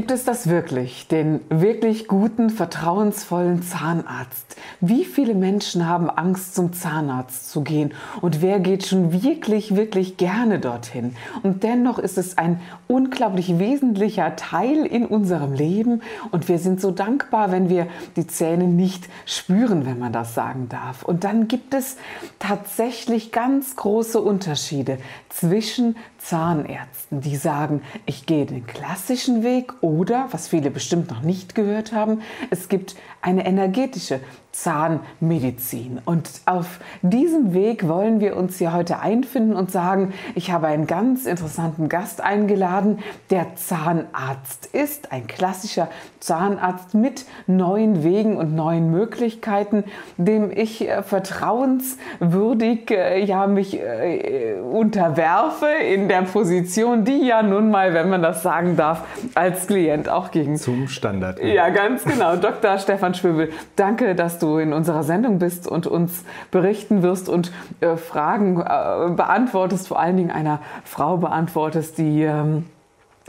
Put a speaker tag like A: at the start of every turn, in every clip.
A: Gibt es das wirklich, den wirklich guten, vertrauensvollen Zahnarzt? Wie viele Menschen haben Angst, zum Zahnarzt zu gehen? Und wer geht schon wirklich, wirklich gerne dorthin? Und dennoch ist es ein unglaublich wesentlicher Teil in unserem Leben. Und wir sind so dankbar, wenn wir die Zähne nicht spüren, wenn man das sagen darf. Und dann gibt es tatsächlich ganz große Unterschiede zwischen Zahnärzten, die sagen, ich gehe den klassischen Weg oder, was viele bestimmt noch nicht gehört haben, es gibt eine energetische Zahnmedizin. Und auf diesem Weg wollen wir uns hier heute einfinden und sagen, ich habe einen ganz interessanten Gast eingeladen, der Zahnarzt ist, ein klassischer Zahnarzt mit neuen Wegen und neuen Möglichkeiten, dem ich äh, vertrauenswürdig äh, ja, mich äh, unterwerfe in der Position, die ja nun mal, wenn man das sagen darf, als Klient auch gegen...
B: Zum Standard.
A: Ja, ganz genau. Dr. Stefan Schwöbel, danke, dass du in unserer Sendung bist und uns berichten wirst und äh, Fragen äh, beantwortest, vor allen Dingen einer Frau beantwortest, die ähm,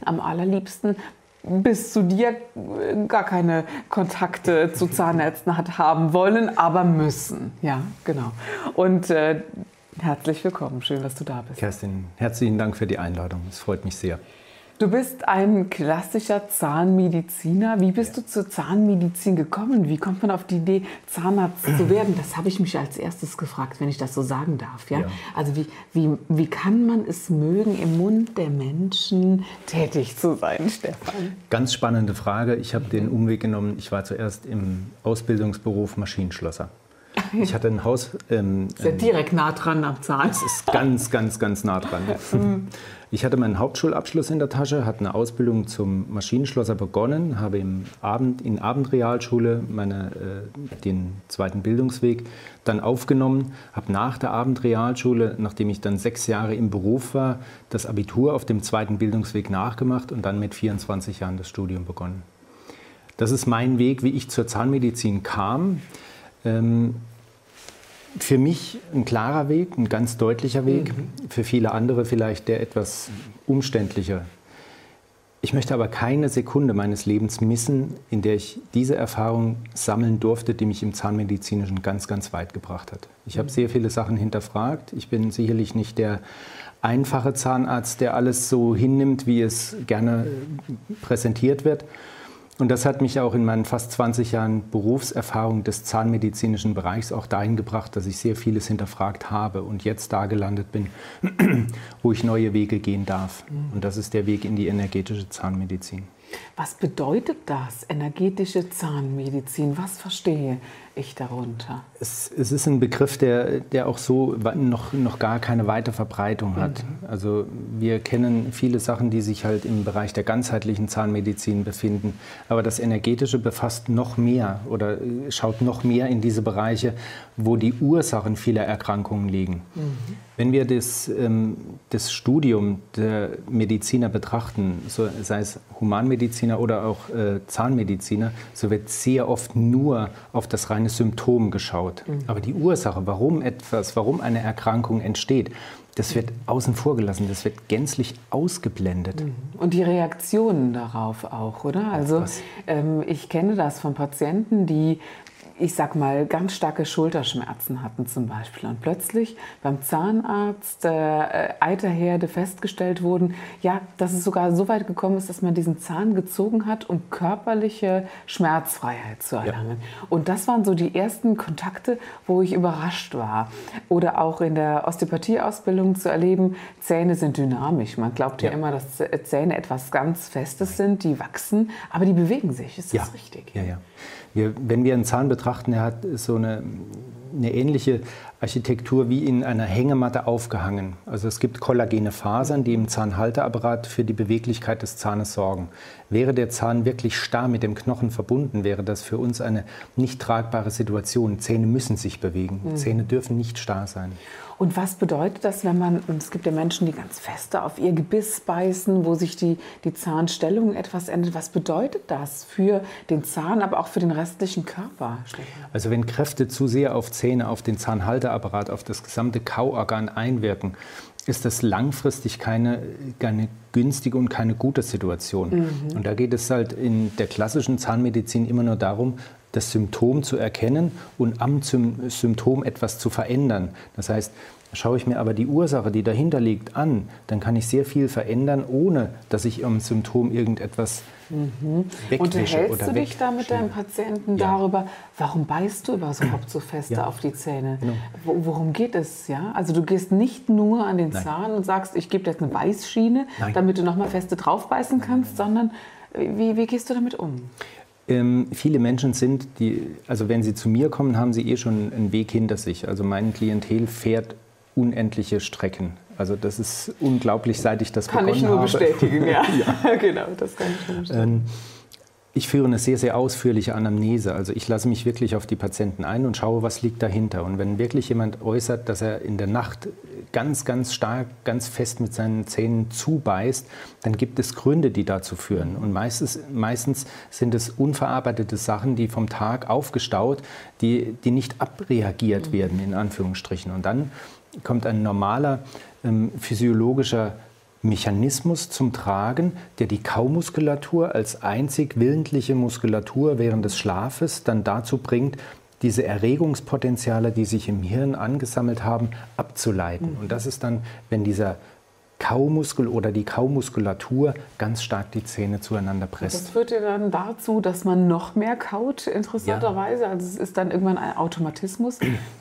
A: am allerliebsten bis zu dir äh, gar keine Kontakte zu Zahnärzten hat haben wollen, aber müssen. Ja, genau. Und äh, herzlich willkommen. Schön, dass du da bist.
B: Kerstin, herzlichen Dank für die Einladung. Es freut mich sehr.
A: Du bist ein klassischer Zahnmediziner. Wie bist ja. du zur Zahnmedizin gekommen? Wie kommt man auf die Idee, Zahnarzt zu werden? Das habe ich mich als erstes gefragt, wenn ich das so sagen darf. Ja? ja? Also wie, wie, wie kann man es mögen, im Mund der Menschen tätig zu sein, Stefan?
B: Ganz spannende Frage. Ich habe den Umweg genommen. Ich war zuerst im Ausbildungsberuf Maschinenschlosser. Ich hatte ein Haus.
A: Ähm, ist ja direkt nah dran am Zahn.
B: Es ist ganz, ganz, ganz nah dran. Ich hatte meinen Hauptschulabschluss in der Tasche, hatte eine Ausbildung zum Maschinenschlosser begonnen, habe im Abend, in Abendrealschule meine, äh, den zweiten Bildungsweg dann aufgenommen, habe nach der Abendrealschule, nachdem ich dann sechs Jahre im Beruf war, das Abitur auf dem zweiten Bildungsweg nachgemacht und dann mit 24 Jahren das Studium begonnen. Das ist mein Weg, wie ich zur Zahnmedizin kam. Ähm, für mich ein klarer Weg, ein ganz deutlicher Weg, mhm. für viele andere vielleicht der etwas umständlicher. Ich möchte aber keine Sekunde meines Lebens missen, in der ich diese Erfahrung sammeln durfte, die mich im Zahnmedizinischen ganz, ganz weit gebracht hat. Ich habe mhm. sehr viele Sachen hinterfragt. Ich bin sicherlich nicht der einfache Zahnarzt, der alles so hinnimmt, wie es gerne präsentiert wird. Und das hat mich auch in meinen fast 20 Jahren Berufserfahrung des zahnmedizinischen Bereichs auch dahin gebracht, dass ich sehr vieles hinterfragt habe und jetzt da gelandet bin, wo ich neue Wege gehen darf. Mhm. Und das ist der Weg in die energetische Zahnmedizin.
A: Was bedeutet das, energetische Zahnmedizin? Was verstehe ich darunter?
B: Es, es, ist ein Begriff, der, der auch so noch, noch gar keine weite Verbreitung hat. Mhm. Also wir kennen viele Sachen, die sich halt im Bereich der ganzheitlichen Zahnmedizin befinden. Aber das Energetische befasst noch mehr oder schaut noch mehr in diese Bereiche, wo die Ursachen vieler Erkrankungen liegen. Mhm. Wenn wir das, ähm, das Studium der Mediziner betrachten, so, sei es Humanmediziner oder auch äh, Zahnmediziner, so wird sehr oft nur auf das reine Symptom geschaut. Mhm. Aber die Ursache, warum etwas, warum eine Erkrankung entsteht, das wird außen vor gelassen, das wird gänzlich ausgeblendet. Mhm.
A: Und die Reaktionen darauf auch, oder? Also ähm, ich kenne das von Patienten, die ich sag mal, ganz starke Schulterschmerzen hatten zum Beispiel und plötzlich beim Zahnarzt äh, Eiterherde festgestellt wurden, ja, dass es sogar so weit gekommen ist, dass man diesen Zahn gezogen hat, um körperliche Schmerzfreiheit zu erlangen. Ja. Und das waren so die ersten Kontakte, wo ich überrascht war. Oder auch in der Osteopathieausbildung zu erleben, Zähne sind dynamisch. Man glaubt ja, ja immer, dass Zähne etwas ganz Festes sind, die wachsen, aber die bewegen sich. Ist das
B: ja.
A: richtig?
B: Ja, ja. Wir, wenn wir einen Zahn betrachten, er hat so eine, eine ähnliche Architektur wie in einer Hängematte aufgehangen. Also es gibt kollagene Fasern, die im Zahnhalteapparat für die Beweglichkeit des Zahnes sorgen. Wäre der Zahn wirklich starr mit dem Knochen verbunden, wäre das für uns eine nicht tragbare Situation. Zähne müssen sich bewegen. Mhm. Zähne dürfen nicht starr sein.
A: Und was bedeutet das, wenn man, und es gibt ja Menschen, die ganz feste auf ihr Gebiss beißen, wo sich die, die Zahnstellung etwas ändert. Was bedeutet das für den Zahn, aber auch für den restlichen Körper?
B: Also wenn Kräfte zu sehr auf Zähne, auf den Zahnhalteapparat, auf das gesamte Kauorgan einwirken, ist das langfristig keine, keine günstige und keine gute Situation. Mhm. Und da geht es halt in der klassischen Zahnmedizin immer nur darum, das Symptom zu erkennen und am Symptom etwas zu verändern. Das heißt, schaue ich mir aber die Ursache, die dahinter liegt, an, dann kann ich sehr viel verändern, ohne dass ich am Symptom irgendetwas mhm.
A: wegwische Unterhältst du dich da mit deinem Patienten ja. darüber, warum beißt du überhaupt so fest ja. auf die Zähne? Genau. Worum geht es? Ja? Also du gehst nicht nur an den Nein. Zahn und sagst, ich gebe dir jetzt eine Beißschiene, Nein. damit du nochmal feste draufbeißen kannst, sondern wie, wie gehst du damit um?
B: Ähm, viele Menschen sind, die, also wenn sie zu mir kommen, haben sie eh schon einen Weg hinter sich. Also mein Klientel fährt unendliche Strecken. Also das ist unglaublich, seit ich das
A: kann
B: begonnen
A: habe.
B: Kann
A: ich nur bestätigen, ja. ja. genau, das kann ich nur bestätigen. Ähm,
B: ich führe eine sehr, sehr ausführliche Anamnese. Also ich lasse mich wirklich auf die Patienten ein und schaue, was liegt dahinter. Und wenn wirklich jemand äußert, dass er in der Nacht ganz, ganz stark, ganz fest mit seinen Zähnen zubeißt, dann gibt es Gründe, die dazu führen. Und meistens, meistens sind es unverarbeitete Sachen, die vom Tag aufgestaut, die, die nicht abreagiert werden, in Anführungsstrichen. Und dann kommt ein normaler ähm, physiologischer Mechanismus zum Tragen, der die Kaumuskulatur als einzig willentliche Muskulatur während des Schlafes dann dazu bringt, diese Erregungspotenziale, die sich im Hirn angesammelt haben, abzuleiten. Mhm. Und das ist dann, wenn dieser Kaumuskel oder die Kaumuskulatur ganz stark die Zähne zueinander presst.
A: Das führt ja dann dazu, dass man noch mehr kaut, interessanterweise. Ja. Also es ist dann irgendwann ein Automatismus,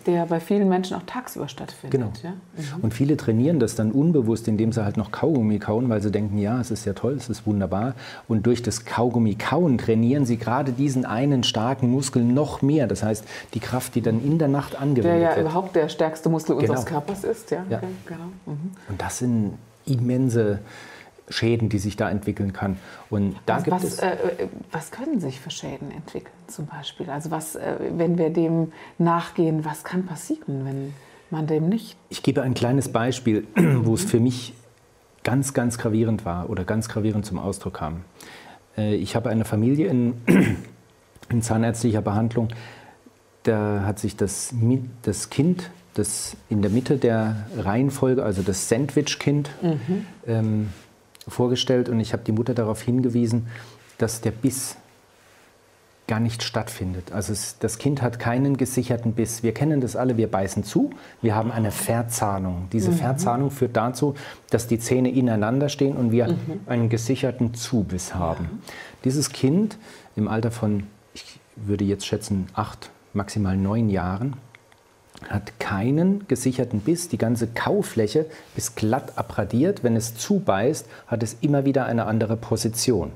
A: der bei vielen Menschen auch tagsüber stattfindet.
B: Genau. Ja? Mhm. Und viele trainieren das dann unbewusst, indem sie halt noch Kaugummi kauen, weil sie denken, ja, es ist ja toll, es ist wunderbar. Und durch das Kaugummi kauen trainieren sie gerade diesen einen starken Muskel noch mehr. Das heißt, die Kraft, die dann in der Nacht angewendet wird.
A: Der ja
B: wird.
A: überhaupt der stärkste Muskel genau. unseres Körpers ist. Ja,
B: ja. Okay, genau. Mhm. Und das sind immense Schäden, die sich da entwickeln kann. Und da
A: was,
B: gibt
A: was,
B: es
A: äh, äh, was können sich für Schäden entwickeln zum Beispiel? Also was, äh, wenn wir dem nachgehen, was kann passieren, wenn man dem nicht?
B: Ich gebe ein kleines Beispiel, wo es für mich ganz, ganz gravierend war oder ganz gravierend zum Ausdruck kam. Äh, ich habe eine Familie in, in zahnärztlicher Behandlung, da hat sich das, das Kind das in der Mitte der Reihenfolge, also das Sandwich-Kind, mhm. ähm, vorgestellt und ich habe die Mutter darauf hingewiesen, dass der Biss gar nicht stattfindet. Also es, das Kind hat keinen gesicherten Biss. Wir kennen das alle, wir beißen zu, wir haben eine Verzahnung. Diese mhm. Verzahnung führt dazu, dass die Zähne ineinander stehen und wir mhm. einen gesicherten Zubiss haben. Ja. Dieses Kind im Alter von, ich würde jetzt schätzen, acht, maximal neun Jahren, hat keinen gesicherten Biss. Die ganze Kaufläche ist glatt abradiert. Wenn es zubeißt, hat es immer wieder eine andere Position.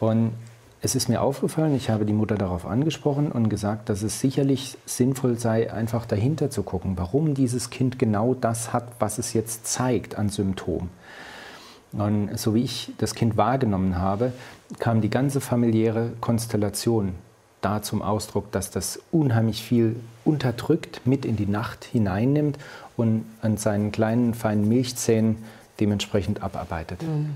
B: Und es ist mir aufgefallen, ich habe die Mutter darauf angesprochen und gesagt, dass es sicherlich sinnvoll sei, einfach dahinter zu gucken, warum dieses Kind genau das hat, was es jetzt zeigt an Symptomen. Und so wie ich das Kind wahrgenommen habe, kam die ganze familiäre Konstellation da zum Ausdruck, dass das unheimlich viel unterdrückt, mit in die Nacht hineinnimmt und an seinen kleinen, feinen Milchzähnen dementsprechend abarbeitet. Mhm.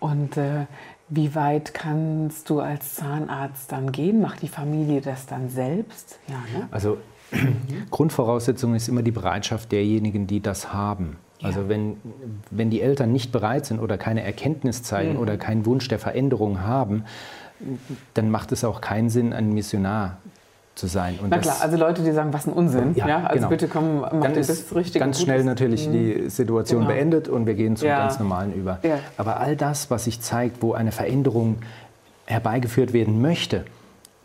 A: Und äh, wie weit kannst du als Zahnarzt dann gehen? Macht die Familie das dann selbst?
B: Ja, ne? Also Grundvoraussetzung ist immer die Bereitschaft derjenigen, die das haben. Also ja. wenn, wenn die Eltern nicht bereit sind oder keine Erkenntnis zeigen mhm. oder keinen Wunsch der Veränderung haben, dann macht es auch keinen Sinn, ein Missionar zu sein.
A: Und Na klar, also Leute, die sagen, was ein Unsinn. Ja, ja? Also genau. bitte komm, mach
B: dann ist das richtig. Ganz schnell natürlich mhm. die Situation genau. beendet und wir gehen zum ja. ganz Normalen über. Ja. Aber all das, was sich zeigt, wo eine Veränderung herbeigeführt werden möchte,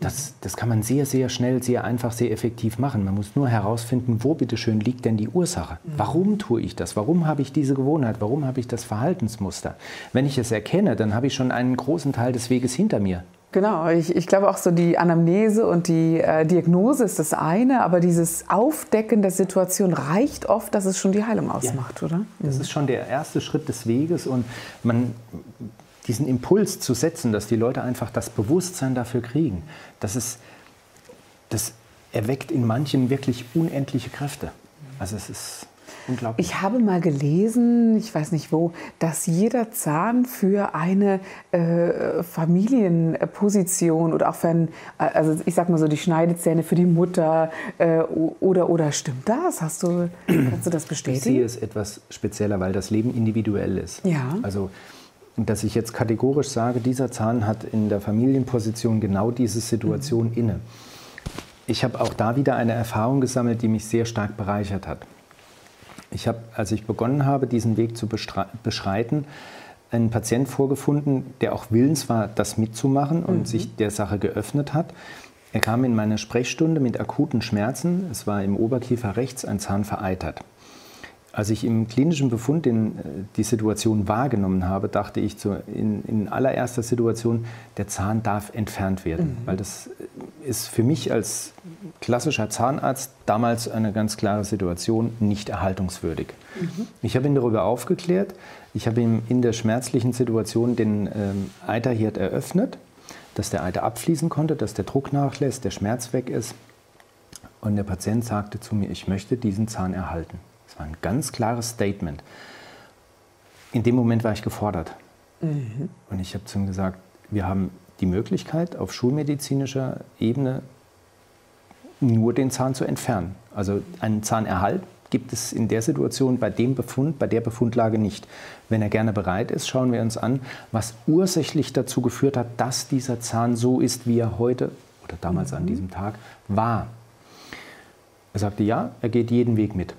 B: das, das kann man sehr, sehr schnell, sehr einfach, sehr effektiv machen. Man muss nur herausfinden, wo bitteschön liegt denn die Ursache? Mhm. Warum tue ich das? Warum habe ich diese Gewohnheit? Warum habe ich das Verhaltensmuster? Wenn ich es erkenne, dann habe ich schon einen großen Teil des Weges hinter mir.
A: Genau, ich, ich glaube auch so die Anamnese und die äh, Diagnose ist das eine, aber dieses Aufdecken der Situation reicht oft, dass es schon die Heilung ausmacht, ja. oder?
B: Das ist schon der erste Schritt des Weges und man diesen Impuls zu setzen, dass die Leute einfach das Bewusstsein dafür kriegen, das ist, das erweckt in manchen wirklich unendliche Kräfte. Also es ist Unglaublich.
A: Ich habe mal gelesen, ich weiß nicht wo, dass jeder Zahn für eine äh, Familienposition oder auch für ein, also ich sag mal so die Schneidezähne für die Mutter äh, oder oder stimmt das? Hast du kannst du das bestätigen? Ich
B: sehe es etwas spezieller, weil das Leben individuell ist.
A: Ja.
B: Also dass ich jetzt kategorisch sage, dieser Zahn hat in der Familienposition genau diese Situation mhm. inne. Ich habe auch da wieder eine Erfahrung gesammelt, die mich sehr stark bereichert hat. Ich habe, als ich begonnen habe, diesen Weg zu beschreiten, einen Patient vorgefunden, der auch willens war, das mitzumachen und mhm. sich der Sache geöffnet hat. Er kam in meine Sprechstunde mit akuten Schmerzen. Es war im Oberkiefer rechts ein Zahn vereitert. Als ich im klinischen Befund den, äh, die Situation wahrgenommen habe, dachte ich zu, in, in, allererster Situation, der Zahn darf entfernt werden. Mhm. Weil das ist für mich als klassischer Zahnarzt damals eine ganz klare Situation, nicht erhaltungswürdig. Mhm. Ich habe ihn darüber aufgeklärt. Ich habe ihm in der schmerzlichen Situation den ähm, Eiterherd eröffnet, dass der Eiter abfließen konnte, dass der Druck nachlässt, der Schmerz weg ist. Und der Patient sagte zu mir, ich möchte diesen Zahn erhalten. Das war ein ganz klares Statement. In dem Moment war ich gefordert. Mhm. Und ich habe zu ihm gesagt, wir haben die Möglichkeit, auf schulmedizinischer Ebene nur den Zahn zu entfernen. Also einen Zahnerhalt gibt es in der Situation bei dem Befund, bei der Befundlage nicht. Wenn er gerne bereit ist, schauen wir uns an, was ursächlich dazu geführt hat, dass dieser Zahn so ist, wie er heute oder damals mhm. an diesem Tag war. Er sagte ja, er geht jeden Weg mit.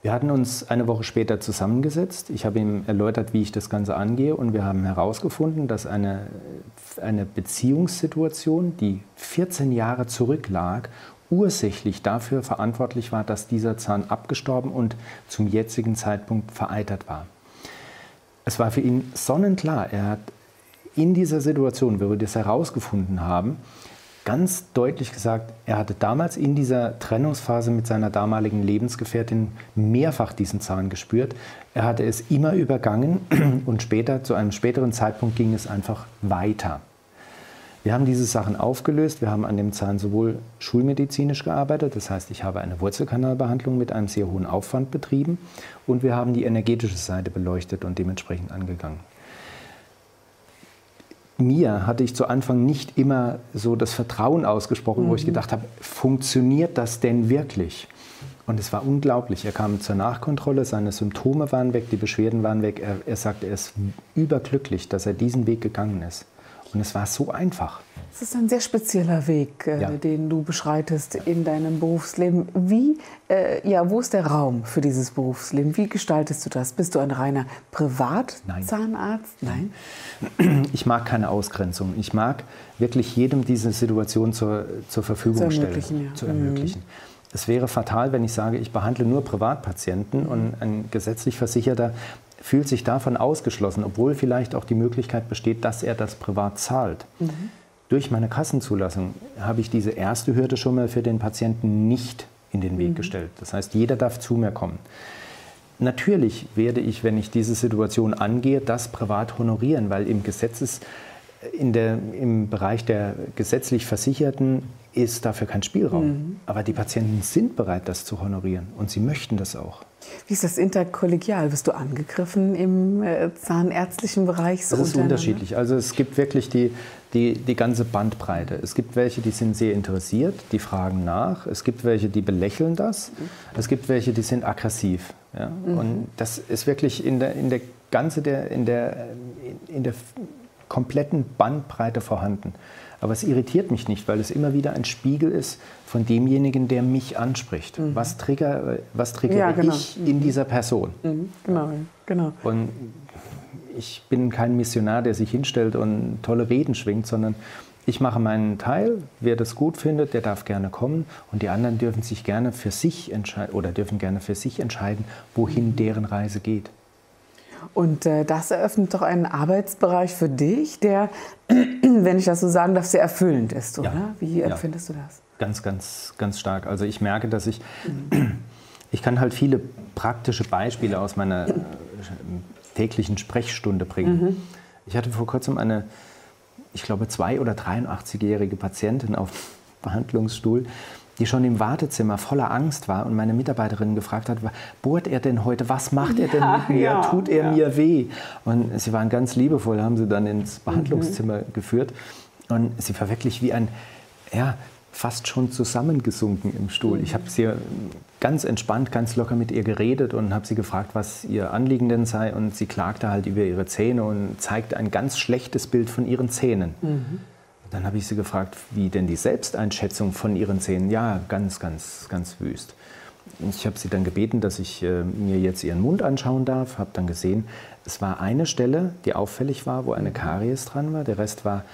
B: Wir hatten uns eine Woche später zusammengesetzt. Ich habe ihm erläutert, wie ich das Ganze angehe und wir haben herausgefunden, dass eine, eine Beziehungssituation, die 14 Jahre zurücklag, ursächlich dafür verantwortlich war, dass dieser Zahn abgestorben und zum jetzigen Zeitpunkt vereitert war. Es war für ihn sonnenklar. Er hat in dieser Situation, wo wir das herausgefunden haben, ganz deutlich gesagt, er hatte damals in dieser Trennungsphase mit seiner damaligen Lebensgefährtin mehrfach diesen Zahn gespürt. Er hatte es immer übergangen und später, zu einem späteren Zeitpunkt, ging es einfach weiter. Wir haben diese Sachen aufgelöst. Wir haben an dem Zahn sowohl schulmedizinisch gearbeitet, das heißt, ich habe eine Wurzelkanalbehandlung mit einem sehr hohen Aufwand betrieben und wir haben die energetische Seite beleuchtet und dementsprechend angegangen mir hatte ich zu Anfang nicht immer so das Vertrauen ausgesprochen, mhm. wo ich mhm. gedacht habe, funktioniert das denn wirklich? Und es war unglaublich. Er kam zur Nachkontrolle, seine Symptome waren weg, die Beschwerden waren weg. Er, er sagt, er ist überglücklich, dass er diesen Weg gegangen ist. Und es war so einfach.
A: Es ist ein sehr spezieller Weg, äh, ja. den du beschreitest in deinem Berufsleben. Wie, äh, ja, wo ist der Raum für dieses Berufsleben? Wie gestaltest du das? Bist du ein reiner Privatzahnarzt?
B: Nein. Ich mag keine Ausgrenzung. Ich mag wirklich jedem diese Situation zur, zur Verfügung zu stellen, ja. zu ermöglichen. Mhm. Es wäre fatal, wenn ich sage, ich behandle nur Privatpatienten mhm. und ein gesetzlich Versicherter fühlt sich davon ausgeschlossen, obwohl vielleicht auch die Möglichkeit besteht, dass er das privat zahlt. Mhm. Durch meine Kassenzulassung habe ich diese erste Hürde schon mal für den Patienten nicht in den Weg mhm. gestellt. Das heißt, jeder darf zu mir kommen. Natürlich werde ich, wenn ich diese Situation angehe, das privat honorieren, weil im Gesetzes, in der, im Bereich der gesetzlich Versicherten ist dafür kein Spielraum. Mhm. Aber die Patienten sind bereit, das zu honorieren und sie möchten das auch.
A: Wie ist das interkollegial? Wirst du angegriffen im äh, zahnärztlichen Bereich?
B: So das ist unterschiedlich. Also es gibt wirklich die, die, die ganze Bandbreite. Es gibt welche, die sind sehr interessiert, die fragen nach. Es gibt welche, die belächeln das. Es gibt welche, die sind aggressiv. Ja? Mhm. Und das ist wirklich in der, in der ganze der, in der, in der kompletten Bandbreite vorhanden. Aber es irritiert mich nicht, weil es immer wieder ein Spiegel ist von demjenigen, der mich anspricht. Mhm. Was, trigger, was triggere ja, genau. ich in mhm. dieser Person?
A: Mhm. Genau, genau.
B: Und ich bin kein Missionar, der sich hinstellt und tolle Reden schwingt, sondern ich mache meinen Teil. Wer das gut findet, der darf gerne kommen und die anderen dürfen sich gerne für sich entscheiden oder dürfen gerne für sich entscheiden, wohin mhm. deren Reise geht.
A: Und äh, das eröffnet doch einen Arbeitsbereich für dich, der, wenn ich das so sagen darf, sehr erfüllend ist, oder? Ja. Wie empfindest ja. du das?
B: Ganz, ganz, ganz stark. Also ich merke, dass ich, mhm. ich kann halt viele praktische Beispiele aus meiner äh, täglichen Sprechstunde bringen. Mhm. Ich hatte vor kurzem eine, ich glaube, zwei- oder 83-jährige Patientin auf Behandlungsstuhl, die schon im Wartezimmer voller Angst war und meine Mitarbeiterin gefragt hat, bohrt er denn heute, was macht er denn ja, mit mir, ja, tut er ja. mir weh? Und sie waren ganz liebevoll, haben sie dann ins Behandlungszimmer mhm. geführt und sie war wirklich wie ein, ja, fast schon zusammengesunken im Stuhl. Ich habe sie ganz entspannt, ganz locker mit ihr geredet und habe sie gefragt, was ihr Anliegen denn sei. Und sie klagte halt über ihre Zähne und zeigte ein ganz schlechtes Bild von ihren Zähnen. Mhm. Dann habe ich sie gefragt, wie denn die Selbsteinschätzung von ihren Zähnen? Ja, ganz, ganz, ganz wüst. Ich habe sie dann gebeten, dass ich äh, mir jetzt ihren Mund anschauen darf. Habe dann gesehen, es war eine Stelle, die auffällig war, wo eine Karies dran war. Der Rest war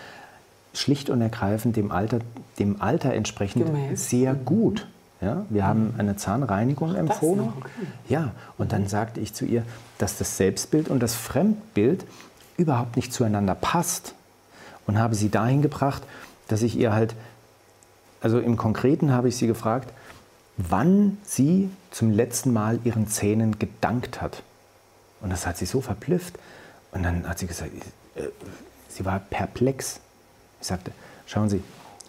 B: schlicht und ergreifend dem Alter, dem Alter entsprechend Gemäß. sehr gut. Ja, wir haben eine Zahnreinigung Ach, empfohlen. Okay. Ja, und dann sagte ich zu ihr, dass das Selbstbild und das Fremdbild überhaupt nicht zueinander passt. Und habe sie dahin gebracht, dass ich ihr halt, also im Konkreten habe ich sie gefragt, wann sie zum letzten Mal ihren Zähnen gedankt hat. Und das hat sie so verblüfft. Und dann hat sie gesagt, äh, sie war perplex. Ich sagte, schauen Sie,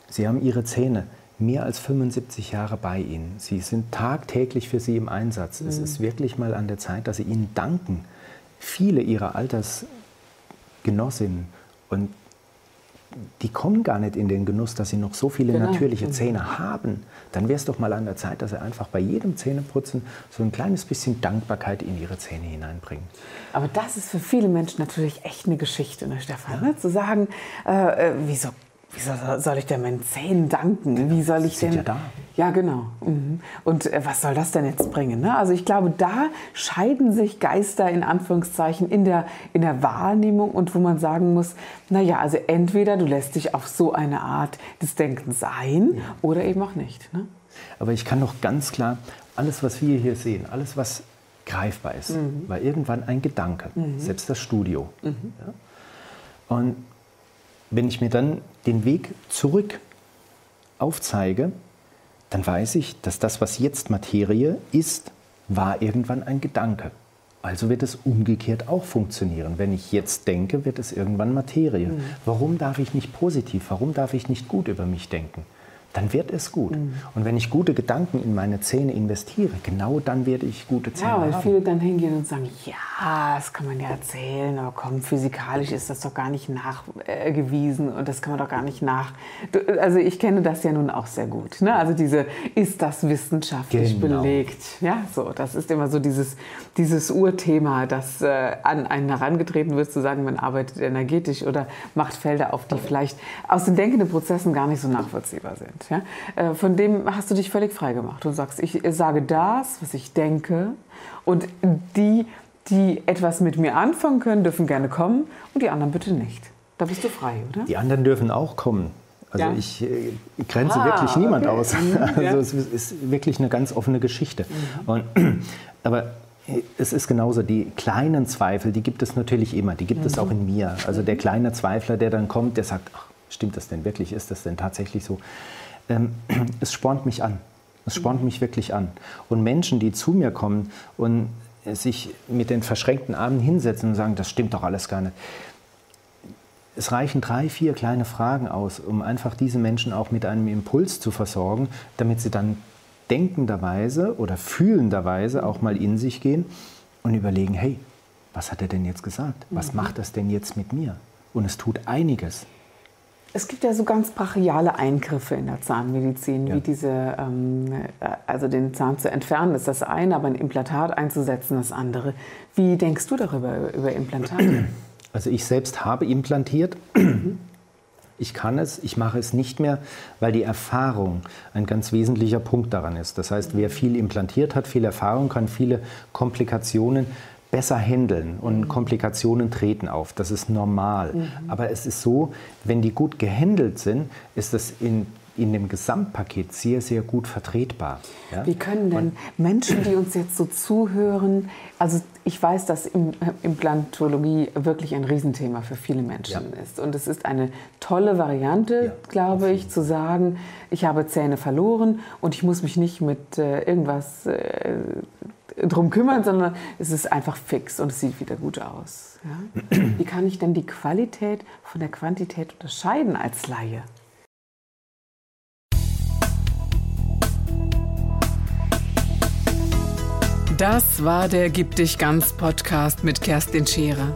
B: Sie haben Ihre Zähne mehr als 75 Jahre bei Ihnen. Sie sind tagtäglich für Sie im Einsatz. Mhm. Es ist wirklich mal an der Zeit, dass Sie ihnen danken. Viele Ihrer Altersgenossinnen und die kommen gar nicht in den Genuss, dass sie noch so viele genau. natürliche mhm. Zähne haben. Dann wäre es doch mal an der Zeit, dass sie einfach bei jedem Zähneputzen so ein kleines bisschen Dankbarkeit in ihre Zähne hineinbringen.
A: Aber das ist für viele Menschen natürlich echt eine Geschichte, ne, Stefan? Ja. Ne? Zu sagen, äh, äh wieso Wieso soll ich denn meinen Zähnen danken? Wie soll ich denn?
B: Ja, da.
A: Ja genau. Mhm. Und äh, was soll das denn jetzt bringen? Ne? Also ich glaube, da scheiden sich Geister in Anführungszeichen in der, in der Wahrnehmung und wo man sagen muss, naja, also entweder du lässt dich auf so eine Art des Denkens ein ja. oder eben auch nicht. Ne?
B: Aber ich kann doch ganz klar, alles, was wir hier sehen, alles, was greifbar ist, mhm. war irgendwann ein Gedanke, mhm. selbst das Studio. Mhm. Ja? Und wenn ich mir dann den Weg zurück aufzeige, dann weiß ich, dass das, was jetzt Materie ist, war irgendwann ein Gedanke. Also wird es umgekehrt auch funktionieren. Wenn ich jetzt denke, wird es irgendwann Materie. Mhm. Warum darf ich nicht positiv, warum darf ich nicht gut über mich denken? Dann wird es gut. Mhm. Und wenn ich gute Gedanken in meine Zähne investiere, genau dann werde ich gute Zähne
A: haben. Ja, weil
B: haben.
A: viele dann hingehen und sagen, ja, das kann man ja erzählen, aber komm, physikalisch ist das doch gar nicht nachgewiesen und das kann man doch gar nicht nach... Also ich kenne das ja nun auch sehr gut. Ne? Also diese, ist das wissenschaftlich genau. belegt? Ja, so, das ist immer so dieses, dieses Urthema, das äh, an einen herangetreten wird, zu sagen, man arbeitet energetisch oder macht Felder auf, die vielleicht aus den denkenden Prozessen gar nicht so nachvollziehbar sind. Ja? Äh, von dem hast du dich völlig frei gemacht. Du sagst, ich sage das, was ich denke und die, die etwas mit mir anfangen können, dürfen gerne kommen und die anderen bitte nicht. Da bist du frei, oder?
B: Die anderen dürfen auch kommen. Also ja. ich, äh, grenze ah, wirklich niemand okay. aus. Mhm, also ja. es ist wirklich eine ganz offene Geschichte. Mhm. Und, aber es ist genauso, die kleinen Zweifel, die gibt es natürlich immer, die gibt mhm. es auch in mir. Also der kleine Zweifler, der dann kommt, der sagt, ach, stimmt das denn wirklich, ist das denn tatsächlich so? Ähm, es spornt mich an. Es spornt mich wirklich an. Und Menschen, die zu mir kommen und sich mit den verschränkten Armen hinsetzen und sagen, das stimmt doch alles gar nicht. Es reichen drei, vier kleine Fragen aus, um einfach diese Menschen auch mit einem Impuls zu versorgen, damit sie dann denkenderweise oder fühlenderweise auch mal in sich gehen und überlegen, hey, was hat er denn jetzt gesagt? Was mhm. macht das denn jetzt mit mir? Und es tut einiges.
A: Es gibt ja so ganz brachiale Eingriffe in der Zahnmedizin, ja. wie diese, ähm, äh, also den Zahn zu entfernen ist das eine, aber ein Implantat einzusetzen das andere. Wie denkst du darüber, über Implantate?
B: Also ich selbst habe implantiert. Ich kann es, ich mache es nicht mehr, weil die Erfahrung ein ganz wesentlicher Punkt daran ist. Das heißt, wer viel implantiert hat, viel Erfahrung, kann viele Komplikationen besser handeln und mhm. Komplikationen treten auf. Das ist normal. Mhm. Aber es ist so, wenn die gut gehandelt sind, ist das in in dem Gesamtpaket sehr, sehr gut vertretbar.
A: Ja? Wie können denn Menschen, die uns jetzt so zuhören, also ich weiß, dass Implantologie wirklich ein Riesenthema für viele Menschen ja. ist. Und es ist eine tolle Variante, ja, glaube ich, zu sagen, ich habe Zähne verloren und ich muss mich nicht mit äh, irgendwas äh, drum kümmern, sondern es ist einfach fix und es sieht wieder gut aus. Ja? Wie kann ich denn die Qualität von der Quantität unterscheiden als Laie? Das war der Gib dich ganz Podcast mit Kerstin Scherer.